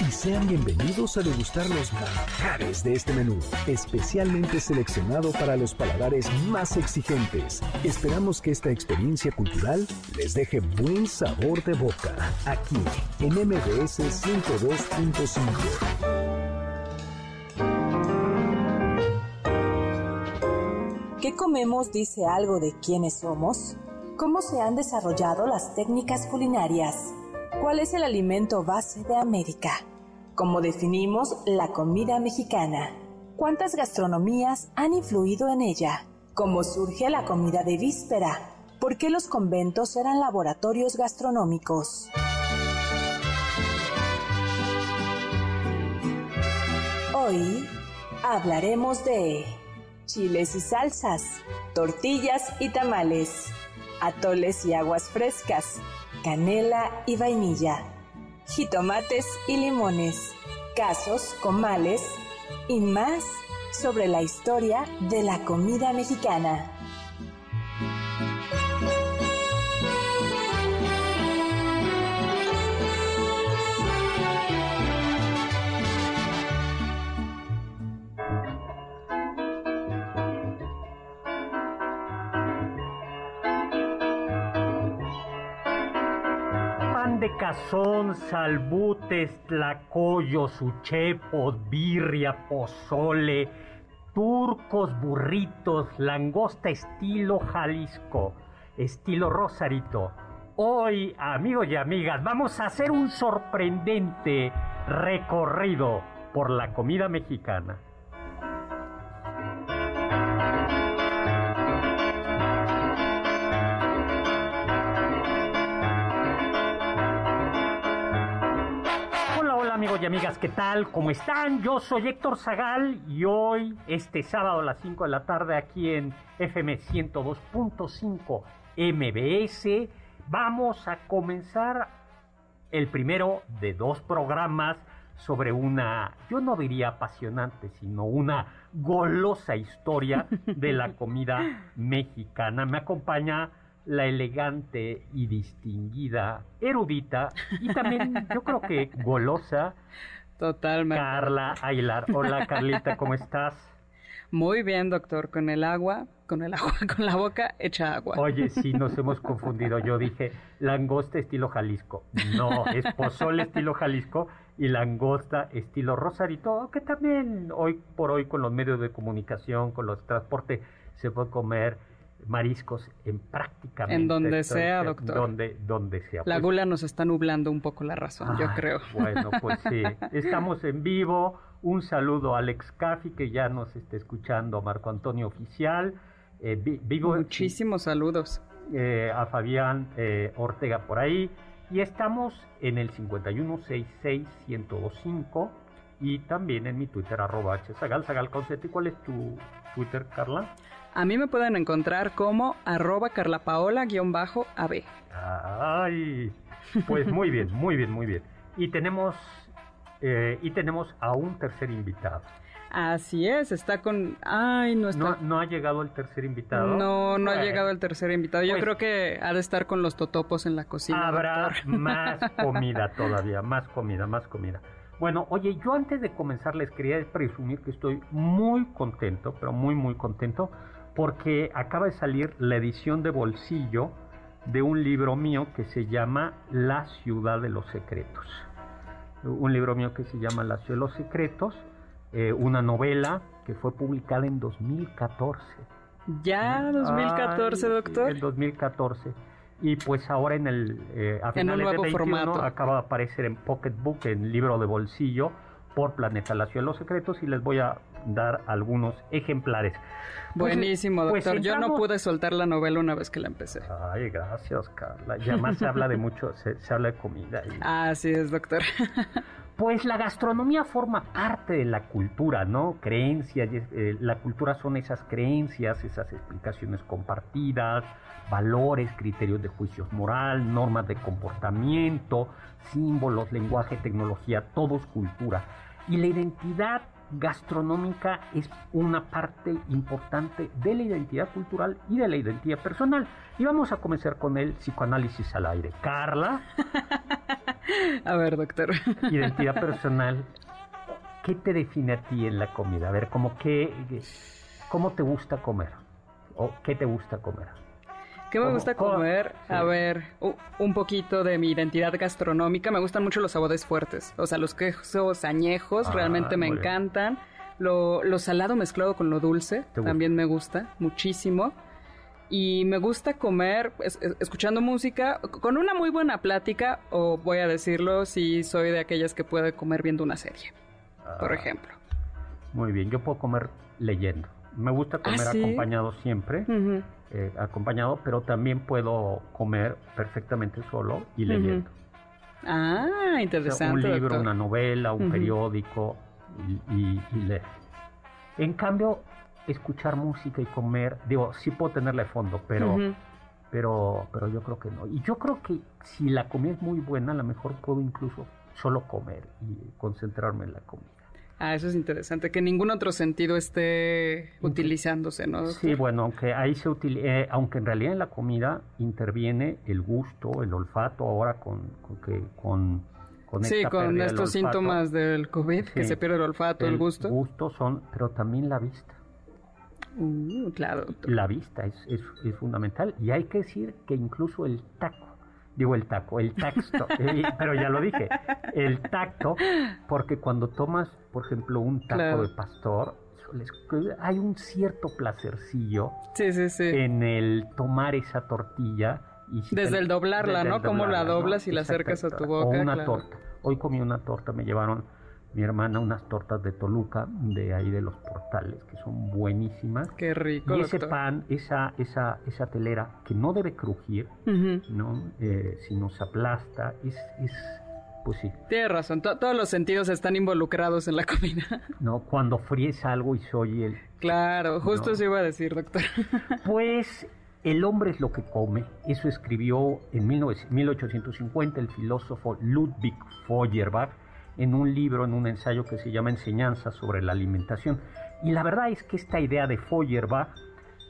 Y sean bienvenidos a degustar los manjares de este menú, especialmente seleccionado para los paladares más exigentes. Esperamos que esta experiencia cultural les deje buen sabor de boca, aquí en MBS 102.5. ¿Qué comemos dice algo de quiénes somos? ¿Cómo se han desarrollado las técnicas culinarias? ¿Cuál es el alimento base de América? ¿Cómo definimos la comida mexicana? ¿Cuántas gastronomías han influido en ella? ¿Cómo surge la comida de víspera? ¿Por qué los conventos eran laboratorios gastronómicos? Hoy hablaremos de chiles y salsas, tortillas y tamales, atoles y aguas frescas, canela y vainilla, jitomates y limones, casos, comales y más sobre la historia de la comida mexicana. Cazón, salbutes, tlacoyos, uchepos, birria, pozole, turcos, burritos, langosta estilo Jalisco, estilo Rosarito. Hoy, amigos y amigas, vamos a hacer un sorprendente recorrido por la comida mexicana. Amigos y amigas, ¿qué tal? ¿Cómo están? Yo soy Héctor Zagal y hoy, este sábado a las 5 de la tarde aquí en FM 102.5 MBS, vamos a comenzar el primero de dos programas sobre una, yo no diría apasionante, sino una golosa historia de la comida mexicana. Me acompaña la elegante y distinguida erudita y también yo creo que golosa. Totalmente. Carla Aguilar. Hola Carlita, ¿cómo estás? Muy bien, doctor, con el agua, con el agua, con la boca hecha agua. Oye, sí, nos hemos confundido. Yo dije langosta estilo Jalisco. No, es pozole estilo Jalisco y langosta estilo Rosarito, que también hoy por hoy con los medios de comunicación, con los transportes, se puede comer mariscos en prácticamente en donde sea, doctor. Donde, donde sea. La Pues, gula nos está nublando un poco la razón, yo ay, creo. Bueno, pues sí. Estamos en vivo. Un saludo a Alex Caffi que ya nos está escuchando, Marco Antonio Oficial. Eh, vi- vivo Muchísimos saludos. eh, a Fabián eh, Ortega por ahí. Y estamos en el 5166125 y también en mi Twitter, arroba hzagal, zagal con Z. ¿Y cuál es tu Twitter, Carla? A mí me pueden encontrar como arroba carlapaola-ab. Ay, pues muy bien, muy bien, muy bien. Y tenemos, eh, y tenemos a un tercer invitado. Así es, está con... Ay, no está... No, no ha llegado el tercer invitado. No, no ha llegado el tercer invitado. Yo Pues- creo que ha de estar con los totopos en la cocina. Habrá doctor. más comida todavía, más comida, más comida. Bueno, oye, yo antes de comenzar les quería presumir que estoy muy contento, pero muy, muy contento, porque acaba de salir la edición de bolsillo de un libro mío que se llama La ciudad de los secretos. Un libro mío que se llama La ciudad de los secretos, eh, una novela que fue publicada en 2014. Ya, 2014, Ay, doctor. En 2014. Y pues ahora en el eh, a En un finales nuevo de 21 formato. acaba de aparecer en Pocketbook, en libro de bolsillo, por Planeta La Ciudad de los Secretos y les voy a dar algunos ejemplares. Pues, Buenísimo, pues doctor. Yo no pude soltar la novela una vez que la empecé. Ay, gracias, Carla. Y además se habla de mucho, se, se habla de comida. y- Así es, doctor. Pues la gastronomía forma parte de la cultura, ¿no? Creencias, eh, la cultura son esas creencias, esas explicaciones compartidas, valores, criterios de juicios moral, normas de comportamiento, símbolos, lenguaje, tecnología, todo es cultura. Y la identidad gastronómica es una parte importante de la identidad cultural y de la identidad personal. Y vamos a comenzar con el psicoanálisis al aire. Carla, A ver, doctor. identidad personal, ¿qué te define a ti en la comida? A ver, ¿cómo, qué, ¿cómo te gusta comer? ¿O qué te gusta comer? ¿Qué me ¿Cómo- gusta comer? A ver, un poquito de mi identidad gastronómica. Me gustan mucho los sabores fuertes. O sea, los quesos añejos Ah, realmente me bien. encantan. Lo, lo salado mezclado con lo dulce también me gusta muchísimo. Y me gusta comer es- es- escuchando música, con una muy buena plática, o voy a decirlo, si soy de aquellas que puede comer viendo una serie, por Ah, ejemplo. Muy bien, yo puedo comer leyendo. Me gusta comer ¿sí? acompañado siempre, Ujú. Eh, acompañado, pero también puedo comer perfectamente solo y leyendo. Ah, O sea, interesante. un libro, doctor. una novela, un periódico y, y- y leer. En cambio, escuchar música y comer, digo, sí puedo tenerla de fondo, pero, pero, pero yo creo que no. Y yo creo que si la comida es muy buena, a lo mejor puedo incluso solo comer y concentrarme en la comida. Ah, eso es interesante, que ningún otro sentido esté utilizándose, ¿no? Sí, bueno, aunque ahí se utiliza, aunque en realidad en la comida interviene el gusto, el olfato, ahora con, con que con, con Sí, con estos síntomas del COVID, que Sí. se pierde el olfato, el, gusto. gusto son, pero también la vista. Uh, claro, doctor. La vista es, es, es fundamental y hay que decir que incluso el taco, digo el taco, el tacto, eh, pero ya lo dije, el tacto, porque cuando tomas, por ejemplo, un taco Claro. de pastor, hay un cierto placercillo Sí, sí, sí. en el tomar esa tortilla y si Desde el doblarla, desde ¿no? el Cómo la doblas y la acercas a tu boca, O una claro. torta. Hoy comí una torta, me llevaron mi hermana unas tortas de Toluca, de ahí de los portales, que son buenísimas. Qué rico, Y ese doctor. pan, esa, esa, esa telera que no debe crujir. ¿no? Eh, sino se aplasta, es, es, pues sí, Tienes razón, to- todos los sentidos están involucrados en la comida. ¿no? Cuando fríes algo y se oye el... claro, justo No. eso iba a decir, doctor. Pues el hombre es lo que come, eso escribió en 19 1850 el filósofo Ludwig Feuerbach en un libro, en un ensayo que se llama Enseñanza sobre la alimentación. Y la verdad es que esta idea de Feuerbach,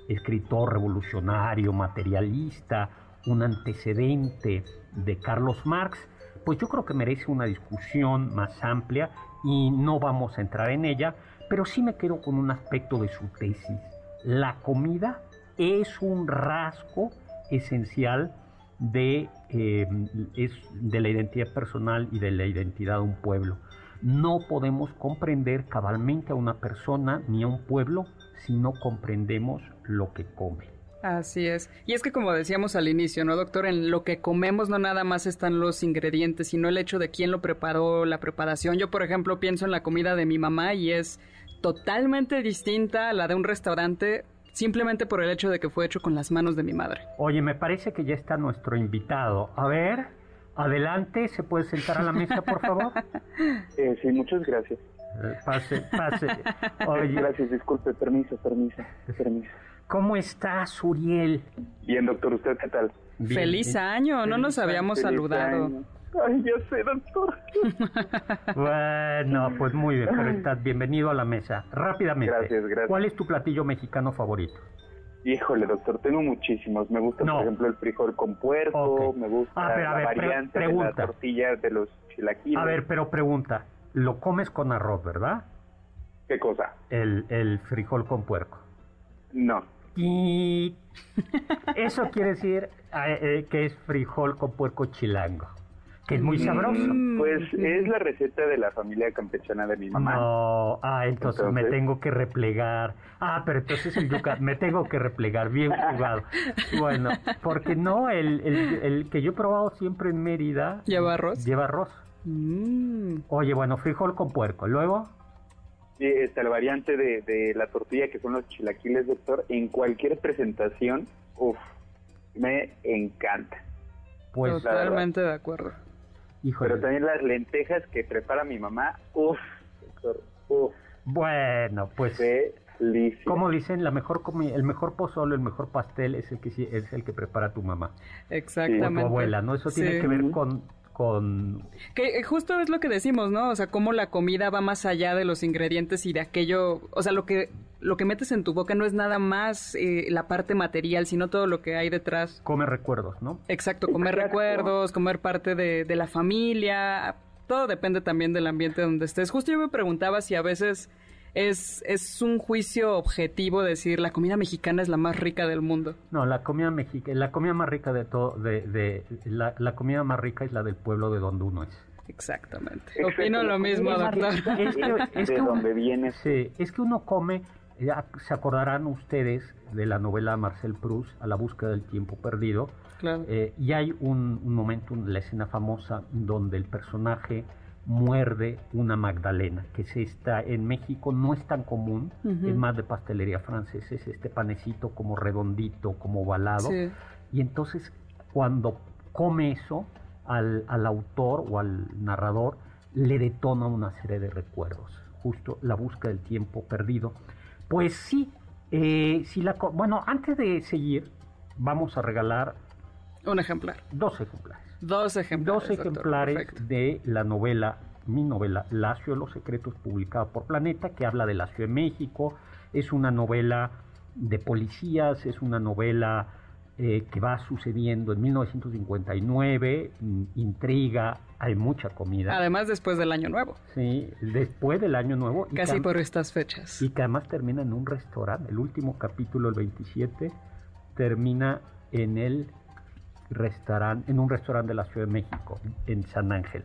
escritor revolucionario, materialista, un antecedente de Carlos Marx, pues yo creo que merece una discusión más amplia y no vamos a entrar en ella, pero sí me quedo con un aspecto de su tesis. La comida es un rasgo esencial de, eh, es de la identidad personal y de la identidad de un pueblo. No podemos comprender cabalmente a una persona ni a un pueblo si no comprendemos lo que come. Así es. Y es que como decíamos al inicio, ¿no, doctor? En lo que comemos no nada más están los ingredientes, sino el hecho de quién lo preparó, la preparación. Yo, por ejemplo, pienso en la comida de mi mamá y es totalmente distinta a la de un restaurante simplemente por el hecho de que fue hecho con las manos de mi madre. Oye, me parece que ya está nuestro invitado. A ver, adelante, ¿se puede sentar a la mesa, por favor? Eh, sí, muchas gracias. Eh, Pase, pase. Oye, Gracias, disculpe, permiso, permiso, permiso. ¿cómo estás, Uriel? Bien, doctor, ¿usted qué tal? Bien, Feliz año, no nos habíamos saludado. año. Ay, ya sé, doctor. Bueno, pues muy bien, pero estás bienvenido a la mesa. Rápidamente. Gracias, gracias. ¿Cuál es tu platillo mexicano favorito? Híjole, doctor, tengo muchísimos. Me gusta, No. por ejemplo, el frijol con puerco, me gusta Ah, pero la ver, pre- variante de la tortilla de los chilaquiles. A ver, pero pregunta. Lo comes con arroz, ¿verdad? ¿Qué cosa? El, el frijol con puerco. No. Y eso quiere decir eh, eh, que es frijol con puerco chilango. Que es muy sabroso. Mm. Pues es la receta de la familia campechana de mi mamá. No, ah, entonces, me tengo que replegar. Ah, pero entonces el yuca, me tengo que replegar, bien jugado. Bueno, porque no, el, el, el que yo he probado siempre en Mérida. ¿Lleva arroz? Lleva arroz. Mm. Oye, bueno, frijol con puerco. Luego, Sí, está la variante de, de la tortilla que son los chilaquiles, doctor. En cualquier presentación, uff, me encanta. pues. Totalmente de acuerdo. Híjole. Pero también las lentejas que prepara mi mamá, uff, doctor, uff, Bueno, pues, delicioso. como dicen, la mejor comi- el mejor pozole, el mejor pastel es el que sí- es el que prepara tu mamá o Exactamente. tu abuela, ¿no? Eso tiene Sí. que ver con con Que eh, justo es lo que decimos, ¿no? O sea, cómo la comida va más allá de los ingredientes y de aquello, o sea, lo que lo que metes en tu boca no es nada más eh, la parte material, sino todo lo que hay detrás. come recuerdos, ¿no? Exacto, comer Exacto. recuerdos, comer parte de, de la familia, todo depende también del ambiente donde estés. Justo yo me preguntaba si a veces es, es un juicio objetivo decir la comida mexicana es la más rica del mundo. No, la comida mexicana, la comida más rica de todo, de, de la, la comida más rica es la del pueblo de donde uno es. Exactamente. Exacto, Opino lo mismo, doctor. Es que- es de que- donde viene. Sí, es que uno come, ya se acordarán ustedes de la novela Marcel Proust, A la búsqueda del tiempo perdido, Claro. eh, y hay un, un momento, la escena famosa, donde el personaje muerde una magdalena, que se está en México no es tan común, Ujú. es más de pastelería francesa, es este panecito como redondito, como ovalado, Sí. y entonces cuando come eso, al, al autor o al narrador le detona una serie de recuerdos, justo la búsqueda del tiempo perdido. Pues sí, eh, si la, bueno, antes de seguir, vamos a regalar Un ejemplar. dos ejemplares. Dos ejemplares. Dos de la novela, mi novela, Lacio de los Secretos, publicada por Planeta, que habla de la Ciudad de México. Es una novela de policías, es una novela eh, que va sucediendo en 1959, mm, intriga, hay mucha comida. Además, después del año nuevo. Sí, después del Año Nuevo. Casi por estas fechas. y que además termina en un restaurante. El último capítulo, el 27, termina en el restaurante, en un restaurante de la Ciudad de México, en San Ángel.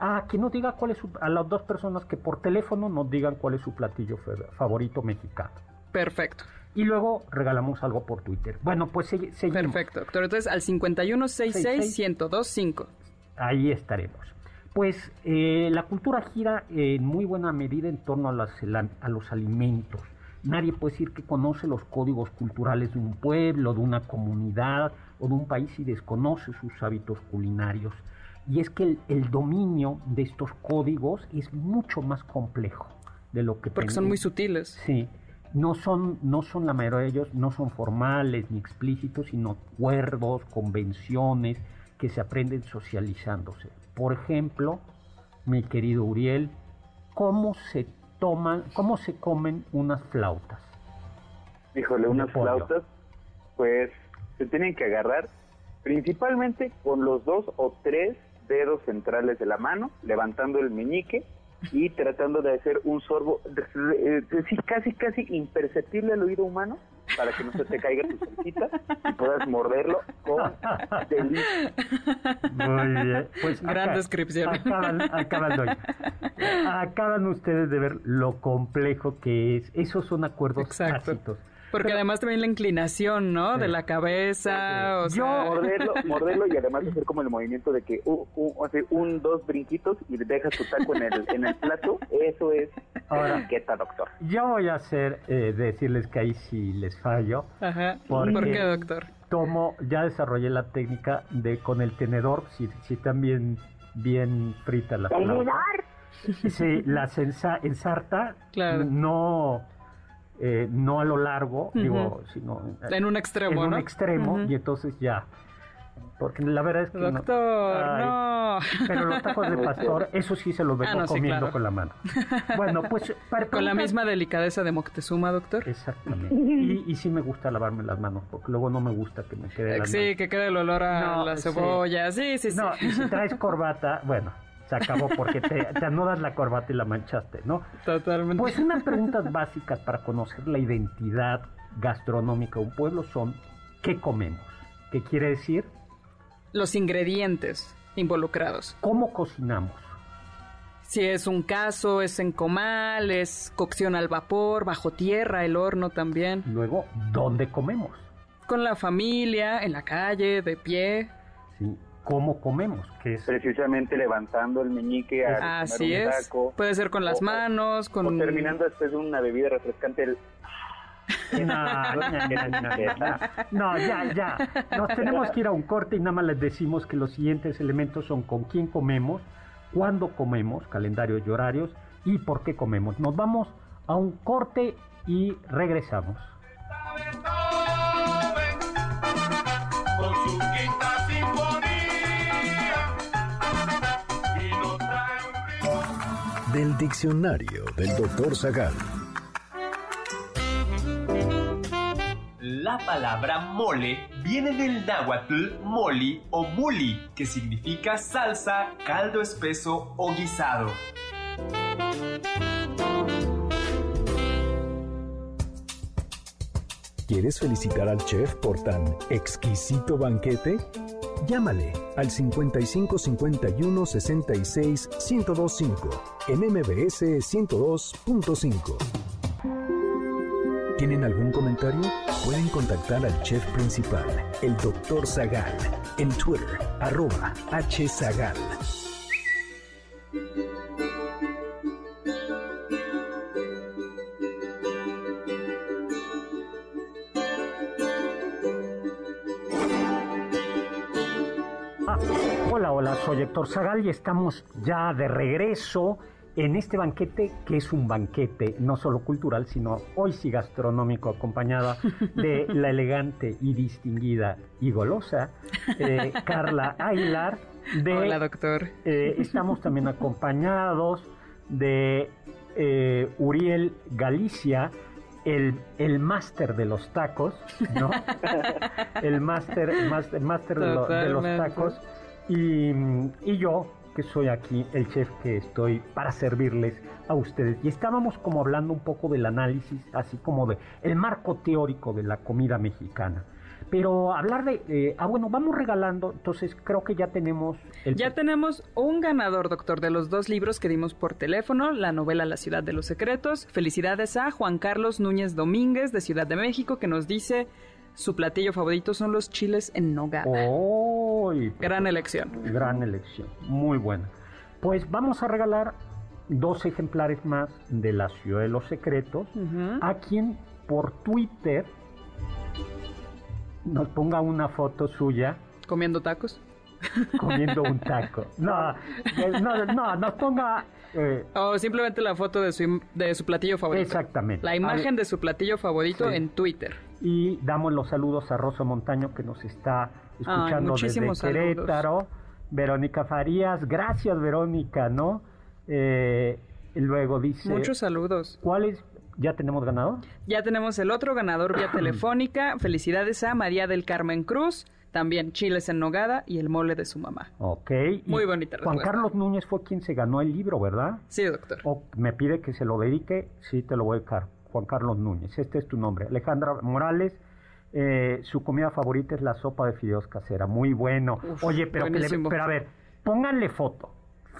Ah, que nos diga cuál es su, a las dos personas que por teléfono nos digan cuál es su platillo favorito mexicano. Perfecto. Y luego regalamos algo por Twitter. Bueno, pues segui- seguimos. Perfecto, doctor. Entonces, al 5166-1025. Ahí estaremos. Pues eh, la cultura gira en muy buena medida en torno a, las- la- a los alimentos. Nadie puede decir que conoce los códigos culturales de un pueblo, de una comunidad o de un país y desconoce sus hábitos culinarios. Y es que el, el dominio de estos códigos es mucho más complejo de lo que Porque son pen- muy sutiles. Sí, no son, no son la mayoría de ellos, no son formales ni explícitos, sino acuerdos, convenciones que se aprenden socializándose. Por ejemplo, mi querido Uriel, ¿cómo se toman, cómo se comen unas flautas? Híjole, unas flautas, pues se tienen que agarrar principalmente con los dos o tres dedos centrales de la mano, levantando el meñique y tratando de hacer un sorbo casi casi imperceptible al oído humano para que no se te caiga tu salsita y puedas morderlo con delicia. Muy bien. Pues Gran descripción. Acaban, acaban, doña. Acaban ustedes de ver lo complejo que es. Esos son acuerdos Exacto. tácitos. Porque además también la inclinación, ¿no? Sí. De la cabeza, o Yo- sea... morderlo, morderlo y además hacer como el movimiento de que uh, uh, hace un, dos brinquitos y dejas tu taco en el, en el plato, eso es Ahora- etiqueta, doctor. Yo voy a hacer, eh, decirles que ahí sí les fallo. Ajá. Porque- ¿Por qué, doctor? Tomo, ya desarrollé la técnica de con el tenedor, si, si están bien, bien fritas las flautas. Sí, las ensa- ensarta, Claro. no, eh, no a lo largo, digo, sino En un extremo, en un ¿no? extremo, y entonces ya. Porque la verdad es que no- Doctor, Ay, no. Pero los tacos de pastor, eso sí se los vengo Ah, no, sí, comiendo claro. con la mano. Bueno, pues para Con la misma delicadeza de Moctezuma, doctor. Exactamente. Y, y sí me gusta lavarme las manos, porque luego no me gusta que me quede Sí, que quede el olor a No, la cebolla. Sí, sí, sí. No, y si traes corbata, bueno, se acabó porque te, te anudas la corbata y la manchaste, ¿no? Totalmente. Pues unas preguntas básicas para conocer la identidad gastronómica de un pueblo son ¿qué comemos? ¿Qué quiere decir? Los ingredientes. involucrados. ¿Cómo cocinamos? Si es un caso, es en comal, es cocción al vapor, bajo tierra, el horno también. Luego, ¿dónde comemos? Con la familia, en la calle, de pie. Sí. ¿Cómo comemos? Que es precisamente levantando el meñique a Así un es. Puede ser con las manos, con o terminando después de una bebida refrescante el no, ya, ya. Nos tenemos que ir a un corte y nada más les decimos que los siguientes elementos son con quién comemos, cuándo comemos, calendario y horarios, y por qué comemos. Nos vamos a un corte y regresamos. Del diccionario del doctor Zagal. La palabra mole viene del náhuatl moli o muli, que significa salsa, caldo espeso o guisado. ¿Quieres felicitar al chef por tan exquisito banquete? Llámale al 55 51 66 1025 en MBS 102.5. ¿Tienen algún comentario? Pueden contactar al chef principal, el Dr. Zagal, en Twitter, arroba hzagal. Hola, soy Héctor Zagal y estamos ya de regreso en este banquete, que es un banquete no solo cultural, sino hoy sí gastronómico, acompañada de la elegante y distinguida y golosa eh, Carla Aguilar. De, Hola, doctor. Eh, estamos también acompañados de eh, Uriel Galicia, el, el máster de los tacos, ¿no? el máster máster, de, de, los tacos. Y, y yo, que soy aquí el chef que estoy para servirles a ustedes. Y estábamos como hablando un poco del análisis, así como de el marco teórico de la comida mexicana. Pero hablar de, eh, ah bueno, vamos regalando, entonces creo que ya tenemos... El... Ya tenemos un ganador, doctor, de los dos libros que dimos por teléfono, la novela La ciudad de los secretos. Felicidades a Juan Carlos Núñez Domínguez de Ciudad de México que nos dice su platillo favorito son los chiles en nogada. Oh, gran elección. Gran elección, muy buena. Pues vamos a regalar dos ejemplares más de La Ciudad de los Secretos a quien por Twitter nos ponga una foto suya. ¿Comiendo tacos? Comiendo un taco. No, no, no nos ponga eh, o simplemente la foto de su, de su platillo favorito. Exactamente. La imagen de su platillo favorito en Twitter. Y damos los saludos a Rosa Montaño que nos está escuchando desde Querétaro. Verónica Farías, gracias Verónica, ¿no? Eh, luego dice... Muchos saludos. ¿Cuál es? ¿Ya tenemos ganador? Ya tenemos el otro ganador vía telefónica. Felicidades a María del Carmen Cruz. También chiles en nogada y el mole de su mamá. Ok. Muy bonita Juan Carlos Núñez fue quien se ganó el libro, ¿verdad? Sí, doctor. O me pide que se lo dedique, sí te lo voy a dedicar. Juan Carlos Núñez, este es tu nombre. Alejandra Morales, eh, su comida favorita es la sopa de fideos casera, muy bueno. Oye, pero, que le, pero a ver, pónganle foto.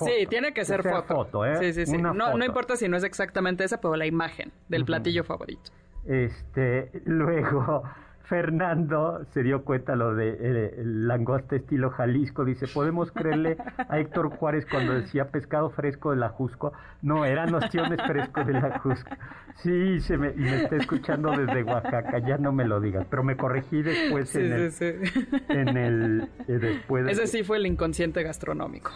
sí, tiene que ser, foto. ¿eh? Sí, sí, sí. No, no, importa si no es exactamente esa, pero la imagen del platillo favorito. Este, luego, Fernando se dio cuenta lo de eh, langosta estilo Jalisco. Dice, ¿podemos creerle a Héctor Juárez cuando decía pescado fresco de la Jusco? No, eran opciones fresco de la Jusco. Sí, se me, me está escuchando desde Oaxaca, ya no me lo digas. Pero me corregí después en, el, en el... Eh, después Ese sí fue el inconsciente gastronómico.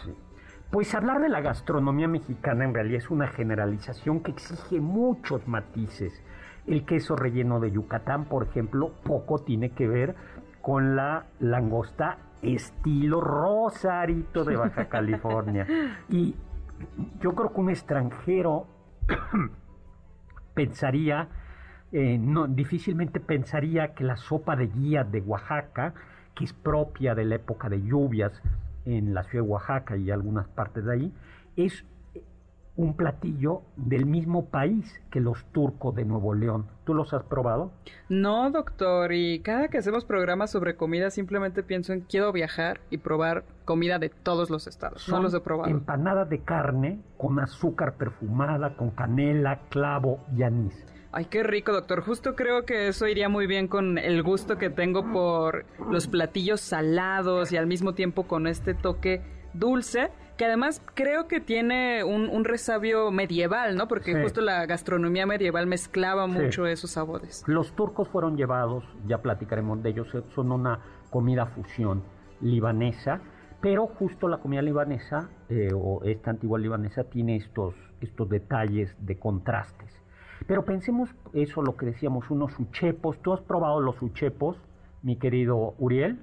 Pues hablar de la gastronomía mexicana en realidad es una generalización que exige muchos matices el queso relleno de Yucatán, por ejemplo, poco tiene que ver con la langosta estilo Rosarito de Baja California. Y yo creo que un extranjero pensaría, eh, no, difícilmente pensaría que la sopa de guía de Oaxaca, que es propia de la época de lluvias en la ciudad de Oaxaca y algunas partes de ahí, es un platillo del mismo país que los turcos de Nuevo León. ¿Tú los has probado? No, doctor, y cada que hacemos programas sobre comida simplemente pienso en quiero viajar y probar comida de todos los estados. no los he probado. Empanadas de carne con azúcar perfumada, con canela, clavo y anís. Ay, qué rico, doctor. Justo creo que eso iría muy bien con el gusto que tengo por los platillos salados y al mismo tiempo con este toque dulce que además creo que tiene un, resabio medieval, ¿no? Porque justo la gastronomía medieval mezclaba mucho esos sabores. Los turcos fueron llevados, ya platicaremos de ellos, son una comida fusión libanesa, pero justo la comida libanesa, eh, o esta antigua libanesa, tiene estos, estos detalles de contrastes. Pero pensemos eso, lo que decíamos, unos uchepos. ¿Tú has probado los uchepos, mi querido Uriel?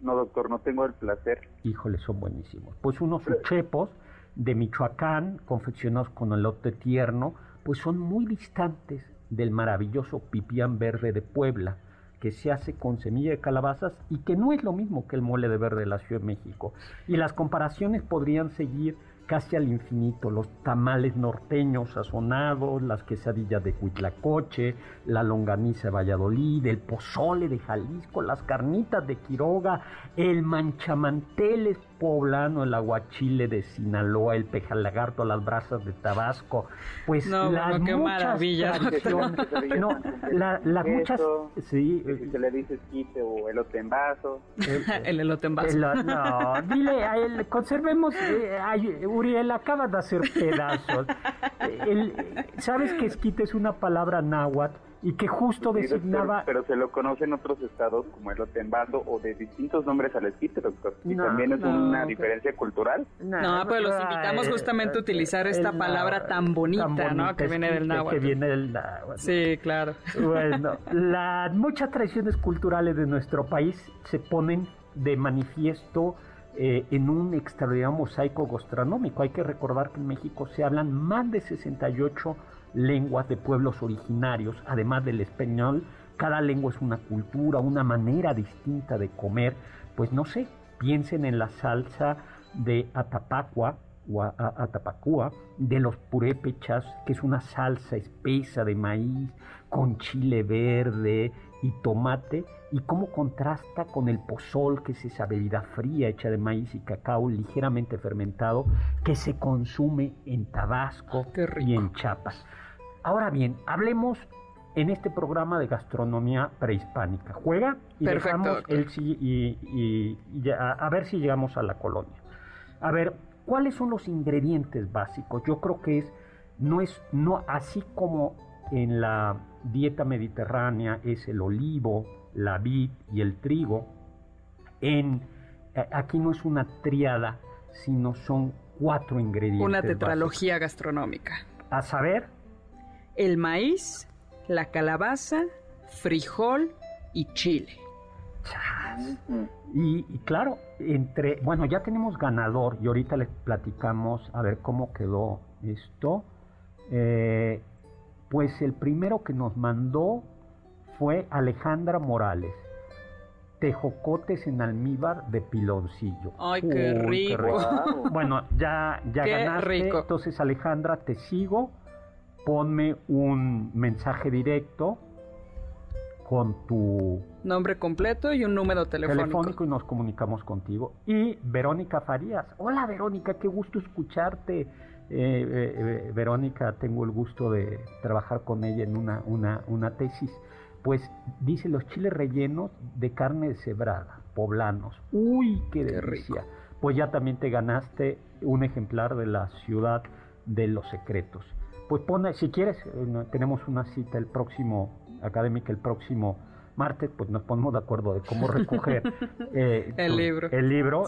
No, doctor, no tengo el placer. Híjole, son buenísimos. Pues unos uchepos de Michoacán, confeccionados con elote tierno, pues son muy distantes del maravilloso pipián verde de Puebla, que se hace con semilla de calabazas y que no es lo mismo que el mole de verde de la Ciudad de México. Y las comparaciones podrían seguir casi al infinito, los tamales norteños sazonados, las quesadillas de Cuitlacoche, la longaniza de Valladolid, el pozole de Jalisco, las carnitas de Quiroga, el manchamanteles poblano, el aguachile de Sinaloa, el pejalagarto, las brasas de Tabasco, pues no, las qué maravilla. no, la, las muchas, sí, se le dice esquite o elote en vaso, el, elote en vaso. no, dile a él, conservemos, eh, Uriel acaba de hacer pedazos. ¿Sabes que esquite es una palabra náhuatl? Y que justo designaba... Pero, se lo conoce en otros estados como el vaso o de distintos nombres al esquite, doctor. Y también es una diferencia cultural. No, pero los invitamos justamente a utilizar esta palabra tan bonita, ¿no? Que viene del náhuatl. Que viene del náhuatl. Sí, claro. Bueno, las muchas tradiciones culturales de nuestro país se ponen de manifiesto eh, en un extraordinario mosaico gastronómico. Hay que recordar que en México se hablan más de 68 lenguas de pueblos originarios, además del español, cada lengua es una cultura, una manera distinta de comer, pues no sé, piensen en la salsa de Atapacua o Atapacúa, de los purépechas, que es una salsa espesa de maíz con chile verde y tomate, y cómo contrasta con el pozol, que es esa bebida fría hecha de maíz y cacao ligeramente fermentado, que se consume en Tabasco y en Chiapas. Ahora bien, hablemos en este programa de gastronomía prehispánica. Juega y dejamos el y, a, ver si llegamos a la colonia. A ver, ¿cuáles son los ingredientes básicos? Yo creo que es no es no así como en la dieta mediterránea es el olivo, la vid y el trigo. En aquí no es una triada, sino son cuatro ingredientes. Una tetralogía gastronómica. A saber, el maíz, la calabaza, frijol y chile. Y, claro, entre, bueno, ya tenemos ganador y ahorita les platicamos a ver cómo quedó esto. Eh, pues el primero que nos mandó fue Alejandra Morales. Tejocotes en almíbar de piloncillo. Ay, qué, rico. Bueno, ya, ya ganaste. Entonces, Alejandra, te sigo ponme un mensaje directo con tu nombre completo y un número telefónico. telefónico y nos comunicamos contigo. Y Verónica Farías. Hola Verónica, qué gusto escucharte. Eh, eh, eh, Verónica, tengo el gusto de trabajar con ella en una, una, una tesis. Pues dice los chiles rellenos de carne cebrada, poblanos. Uy, qué, delicia. Pues ya también te ganaste un ejemplar de la ciudad de los secretos pues pone, si quieres, eh, tenemos una cita el próximo, académica el próximo martes, pues nos ponemos de acuerdo de cómo recoger eh, el libro. El libro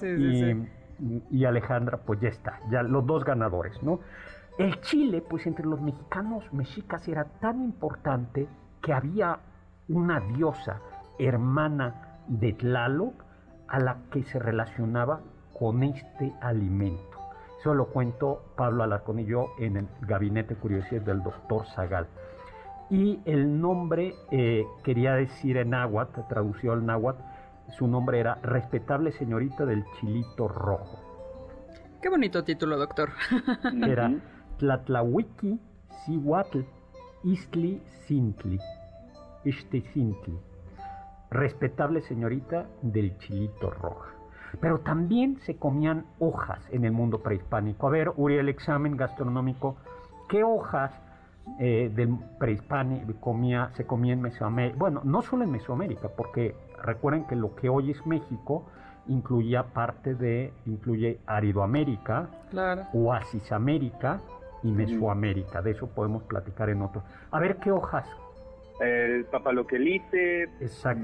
y, Alejandra, pues ya está, ya los dos ganadores, ¿no? El Chile, pues entre los mexicanos mexicas era tan importante que había una diosa hermana de Tlaloc a la que se relacionaba con este alimento. Eso lo cuento Pablo Alarcón y yo en el Gabinete Curiosidades del doctor Zagal. Y el nombre eh, quería decir en náhuatl, tradució al náhuatl, su nombre era Respetable Señorita del Chilito Rojo. Qué bonito título, doctor. Era Tlatlawiki Sihuatl Istli Sintli. Istli Sintli. Respetable señorita del chilito roja. Pero también se comían hojas en el mundo prehispánico. A ver, Uri, el examen gastronómico, ¿qué hojas eh, del prehispánico comía, se comía en Mesoamérica? Bueno, no solo en Mesoamérica, porque recuerden que lo que hoy es México incluía parte de, incluye Aridoamérica, Claro. Oasis América y Mesoamérica. De eso podemos platicar en otro. A ver qué hojas. El papaloquelite,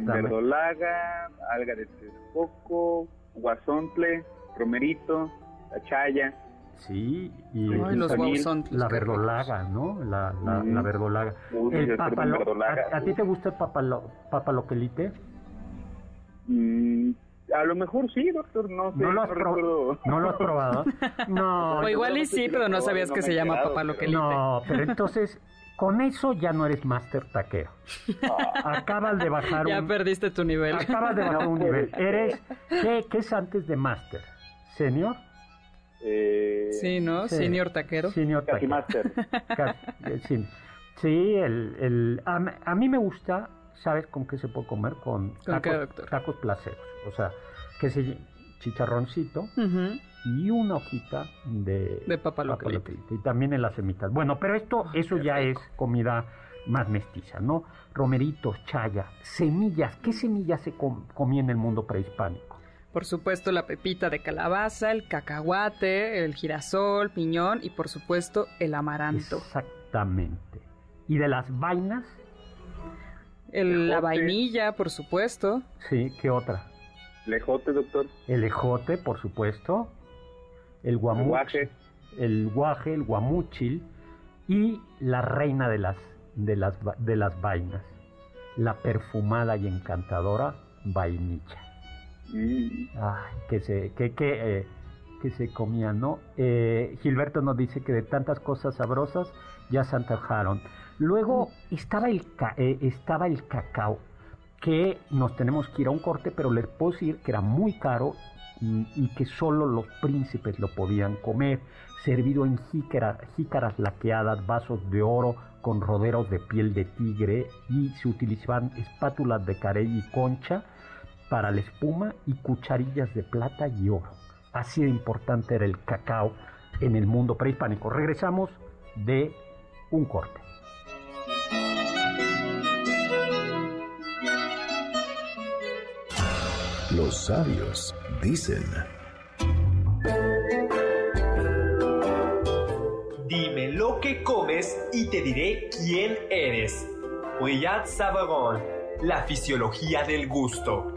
verdolaga, alga de texcoco, guasontle, romerito, la chaya. Sí, y los También guauzontles, la verdolaga, ¿no? La, la, verdolaga. Uy, El yo quiero papalo- verdolaga. ¿a, a ti te gusta el papalo, papaloquelite? Mm, a lo mejor sí, doctor, no sé. ¿No lo has, no pro-. ¿No lo has probado? No, O igual y sí, pero no sabías que se llama papaloquelite. no, pero entonces con eso ya no eres master taquero. Acabas de bajar Ya un, perdiste tu nivel. acabas de bajar un nivel. Eres, ¿qué, qué es antes de master? ¿Senior? Eh, Sí, ¿no? Sí. Senior taquero. Senior Casi taquero. eh, sí, Sí, el, el, a, a mí me gusta, ¿sabes con qué se puede comer? Con ¿Con qué, tacos, doctor? tacos placeros. O sea, que se chicharroncito. Y una hojita de, De Y también en las semitas. Bueno, pero esto, eso qué ya rico. es comida más mestiza, ¿no? Romeritos, chaya, semillas. ¿Qué semillas se com- comía en el mundo prehispánico? Por supuesto, la pepita de calabaza, el cacahuate, el girasol, piñón y por supuesto el amaranto. Exactamente. Y de las vainas, El- la Ejote. vainilla, por supuesto. sí, ¿qué otra? Lejote, doctor. El ejote, por supuesto. El guamuchil. Guaje. El guaje, el guamuchil. Y la reina de las, de las, de las vainas. La perfumada y encantadora vainilla. Mm, Ay, que se, que, que, eh, que se comía, ¿no? Eh, Gilberto nos dice que de tantas cosas sabrosas ya se antojaron. Luego estaba el, ca- eh, estaba el cacao, que nos tenemos que ir a un corte, pero les puedo decir que era muy caro y que solo los príncipes lo podían comer, servido en jícara- jícaras laqueadas, vasos de oro con roderos de piel de tigre y se utilizaban espátulas de carey y concha para la espuma y cucharillas de plata y oro. Así de importante era el cacao en el mundo prehispánico. Regresamos de un corte. Los sabios dicen, Dime lo que comes y te diré quién eres. Riyad Savaron, la fisiología del gusto.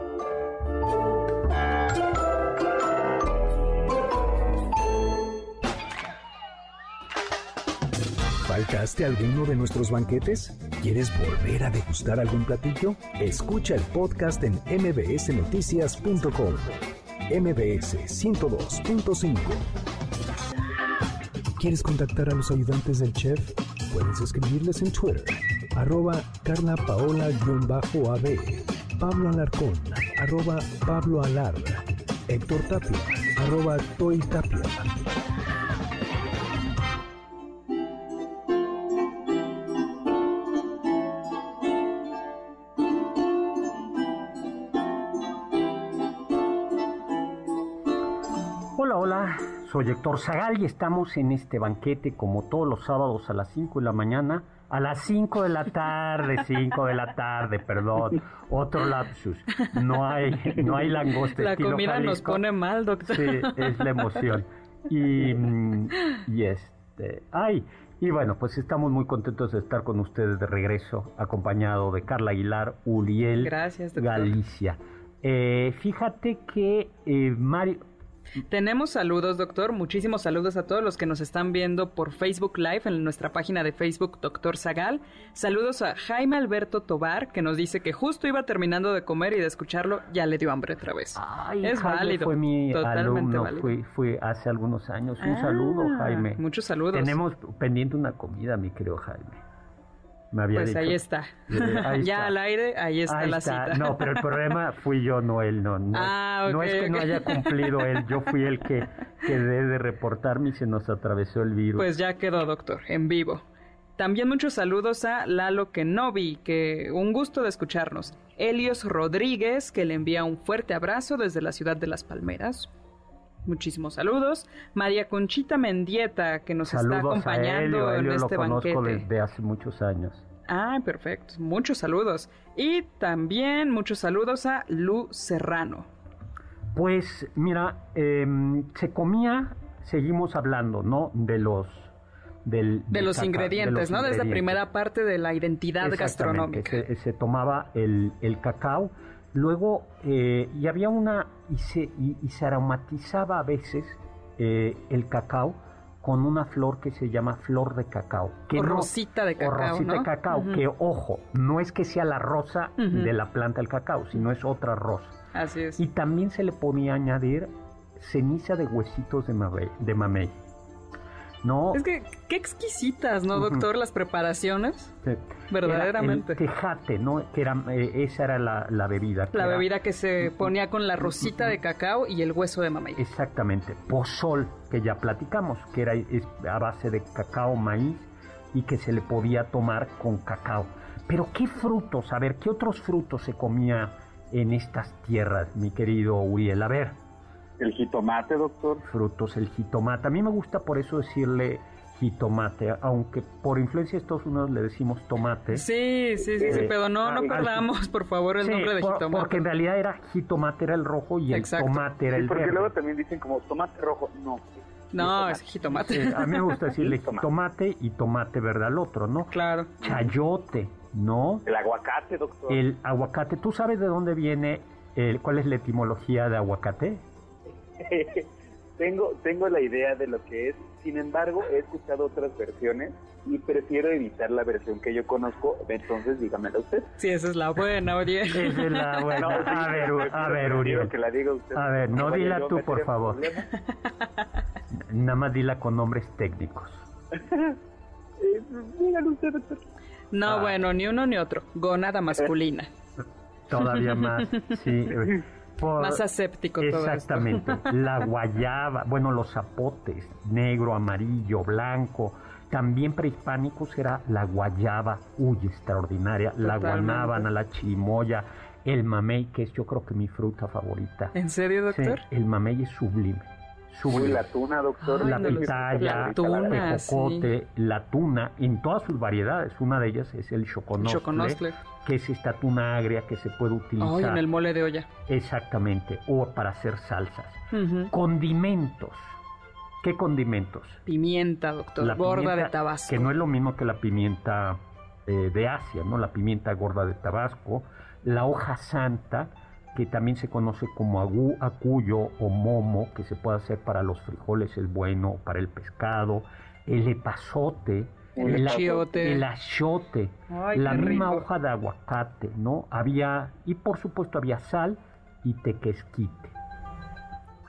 ¿Faltaste alguno de nuestros banquetes? ¿Quieres volver a degustar algún platillo? Escucha el podcast en mbsnoticias.com. mbs 102.5. ¿Quieres contactar a los ayudantes del chef? Puedes escribirles en Twitter, arroba Carla Paola-AB, Pablo Alarcón, arroba Pablo Alar, Héctor Tapia, arroba Toy Tapia. Soy Héctor Zagal y estamos en este banquete como todos los sábados a las 5 de la mañana, a las 5 de la tarde, 5 de la tarde, perdón, otro lapsus. No hay, no hay langosta La estilo comida nos pone mal, doctor. Sí, es la emoción. Y, mm, y este, ay, y bueno, pues estamos muy contentos de estar con ustedes de regreso, acompañado de Carla Aguilar, Uriel Gracias. Galicia. Eh, fíjate que eh, Mario, Tenemos saludos, doctor. Muchísimos saludos a todos los que nos están viendo por Facebook Live en nuestra página de Facebook, Doctor Zagal. Saludos a Jaime Alberto Tobar, que nos dice que justo iba terminando de comer y de escucharlo ya le dio hambre otra vez. Ay, es Jaime válido. Fue mi totalmente alumno, válido. fui, fui hace algunos años. Un Ah, saludo, Jaime. Muchos saludos. Tenemos pendiente una comida, mi querido Jaime. Me había pues dicho. ahí está. Ahí ya está. al aire, ahí está Ahí la está. cita. No, pero el problema fui yo, no él, no. No, Ah, es, no es que no ok. haya cumplido él, yo fui el que quedé de reportarme y se nos atravesó el virus. Pues ya quedó, doctor, en vivo. También muchos saludos a Lalo Kenobi, que un gusto de escucharnos. Helios Rodríguez, que le envía un fuerte abrazo desde la ciudad de Las Palmeras. Muchísimos saludos. María Conchita Mendieta, que nos está Saludos a acompañando Helio, en este lo conozco banquete. desde hace muchos años. Ah, perfecto. Muchos saludos. Y también muchos saludos a Lu Serrano. Pues mira, em, se comía, seguimos hablando, ¿no? De los del, De del los ingredientes, de los ¿no? Desde la ingredientes. primera parte de la identidad gastronómica. Se, se tomaba el, el cacao, luego, eh, y había una, y se, y, y se aromatizaba a veces eh, el cacao con una flor que se llama flor de cacao. Que O no- rosita de o cacao, rosita ¿no? de cacao, que ojo, no es que sea la rosa de la planta del cacao, sino es otra rosa. Así es. Y también se le podía añadir ceniza de huesitos de mamey. De mamey. ¿No? Es que qué exquisitas, ¿no, doctor? Las preparaciones. Sí. Verdaderamente. Era el tejate, ¿no? Que era, eh, esa era la, la bebida. La era- bebida que se ponía con la rosita de cacao y el hueso de mamey. Exactamente. Pozol, que ya platicamos, que era es a base de cacao, maíz y que se le podía tomar con cacao. Pero ¿qué frutos? A ver, ¿qué otros frutos se comía en estas tierras, mi querido Uriel? A ver. El jitomate, doctor. frutos, el jitomate. A mí me gusta por eso decirle jitomate, aunque por influencia de Estados Unidos le decimos tomate. Sí, sí, sí, sí, Eh, pero no, no ay, perdamos, por favor, el Sí, nombre de por- jitomate. porque en realidad era jitomate era el rojo y el tomate era Sí, el porque verde. luego también dicen como tomate rojo. No. No, Jitomate. es jitomate. A mí me gusta decirle Jitomate. jitomate y tomate verde al otro, ¿no? Claro. Chayote, ¿no? El aguacate, doctor. El aguacate. ¿Tú sabes de dónde viene, el, cuál es la etimología de aguacate? tengo, tengo la idea de lo que es. Sin embargo, he escuchado otras versiones y prefiero evitar la versión que yo conozco. Entonces, dígamela usted. Sí, esa es la buena. Esa es la buena. No, sí, a ver, U- prefiero- a ver, Uriel. que la diga usted. A ver, no dila tú, por favor. Nada más dila con nombres técnicos. Eh, dígalo usted, doctor. No, Ah. bueno, ni uno ni otro. Gónada masculina. Todavía más, sí. Por- Más aséptico todo esto. Exactamente. La guayaba, bueno, los zapotes, negro, amarillo, blanco. También prehispánicos era la guayaba, uy, extraordinaria. La guanábana, la chirimoya, el mamey, que es yo creo que mi fruta favorita. ¿En serio, Sí, doctor? el mamey es sublime. Uy, Sublime. la tuna, doctor. Ay, la no pitaya, La el tuna, cocote, la tuna, en todas sus variedades. Una de ellas es el choconostle, Choconostle. que es esta tuna agria que se puede utilizar. Ay, en el mole de olla. Exactamente, o para hacer salsas. Condimentos. ¿Qué condimentos? Pimienta, doctor. La Gorda pimienta, de Tabasco. Que no es lo mismo que la pimienta eh, de Asia, ¿no? La pimienta gorda de Tabasco. La hoja santa, que también se conoce como agu- acuyo o momo, que se puede hacer para los frijoles, es bueno, para el pescado. El epazote. El el achiote. El achiote. Ay, la misma rico. hoja de aguacate, ¿no? Había, y por supuesto había sal y tequesquite.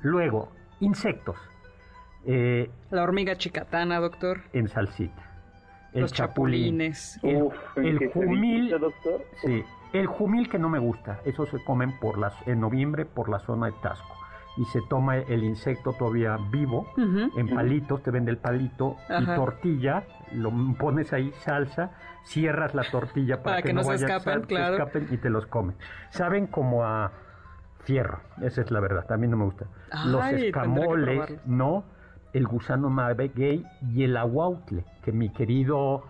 Luego, insectos. Eh, La hormiga chicatana, doctor. en salsita. El Los chapulín. chapulines. El, Uf, ¿en el jumil, doctor? sí, el jumil que no me gusta, eso se comen por las, en noviembre por la zona de Tasco. Y se toma el insecto todavía vivo, en palitos, te vende el palito Ajá. y tortilla, lo pones ahí salsa, cierras la tortilla para, Para que no se vayan- escapen, se claro. escapen y te los comes. Saben como a fierro, esa es la verdad, también no me gusta. los Ay, escamoles, no, el gusano maguey y el aguautle, que mi querido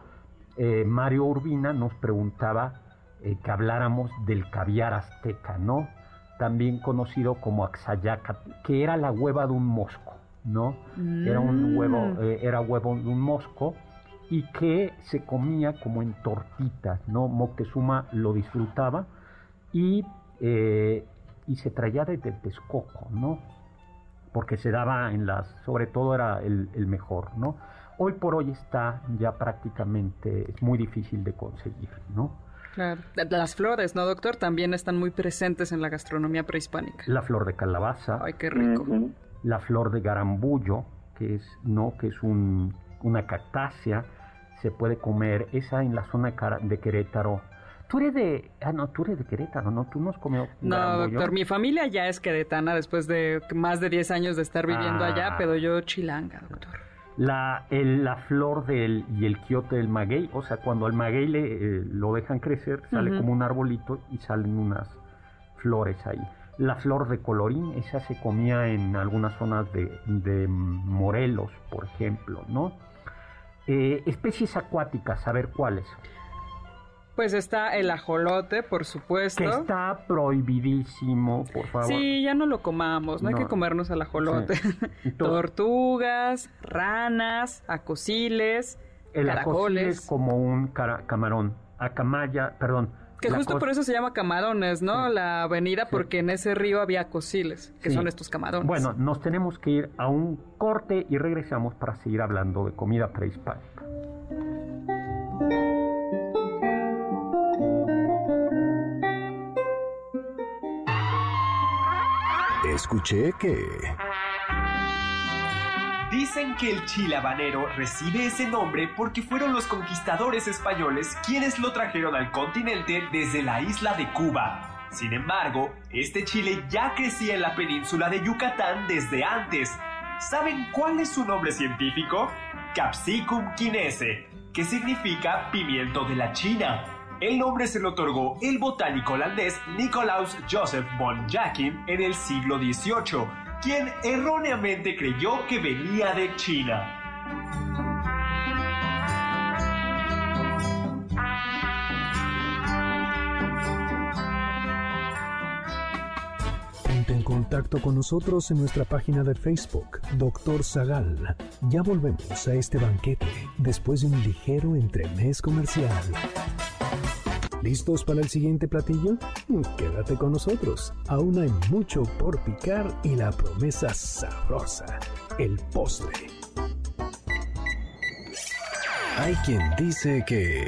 eh, Mario Urbina nos preguntaba eh, que habláramos del caviar azteca, ¿no? También conocido como axayaca, que era la hueva de un mosco, ¿no? Era un Mm. huevo, eh, era huevo de un mosco y que se comía como en tortitas, ¿no? Moctezuma lo disfrutaba y, eh, y se traía desde Texcoco, ¿no? Porque se daba en las, sobre todo era el, el mejor, ¿no? Hoy por hoy está ya prácticamente, es muy difícil de conseguir, ¿no? Claro. Las flores, ¿no, doctor? También están muy presentes en la gastronomía prehispánica. La flor de calabaza, Ay, qué rico. La flor de garambullo, que es, ¿no? que es un, una cactácea, se puede comer. Esa en la zona de Querétaro. Tú eres de... Ah, no, tú eres de Querétaro, ¿no? Tú no has comido... No, doctor, mi familia ya es queretana después de más de 10 años de estar viviendo allá, ah. pero yo chilanga, doctor. La, la flor del, y el quiote del maguey, o sea, cuando al maguey le, eh, lo dejan crecer, sale como un arbolito y salen unas flores ahí. La flor de colorín, esa se comía en algunas zonas de, de Morelos, por ejemplo, ¿no? Eh, especies acuáticas, a ver cuáles. Pues está el ajolote, por supuesto. Que está prohibidísimo, por favor. Sí, ya no lo comamos, no, hay que comernos al ajolote. Tortugas, ranas, acosiles, el caracoles. es como un camarón. Acamaya, perdón. Que justo por eso se llama camarones, ¿no? La avenida, porque en ese río había cosiles, que son estos camarones. Bueno, nos tenemos que ir a un corte y regresamos para seguir hablando de comida prehispánica. Escuché que... Dicen que el chile habanero recibe ese nombre porque fueron los conquistadores españoles quienes lo trajeron al continente desde la isla de Cuba. Sin embargo, este chile ya crecía en la península de Yucatán desde antes. ¿Saben cuál es su nombre científico? Capsicum quinese, que significa pimiento de la China. El nombre se lo otorgó el botánico holandés Nicolaus Joseph von Jacquin en el siglo XVIII, quien erróneamente creyó que venía de China. Ponte en contacto con nosotros en nuestra página de Facebook, Doctor Zagal. Ya volvemos a este banquete después de un ligero entremés comercial. ¿Listos para el siguiente platillo? Quédate con nosotros. Aún hay mucho por picar y la promesa sabrosa, el postre. Hay quien dice que...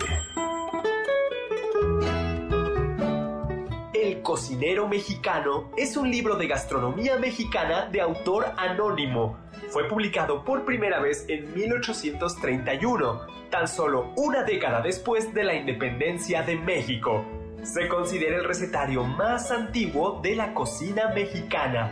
El cocinero mexicano es un libro de gastronomía mexicana de autor anónimo fue publicado por primera vez en 1831, tan solo una década después de la independencia de México. Se considera el recetario más antiguo de la cocina mexicana.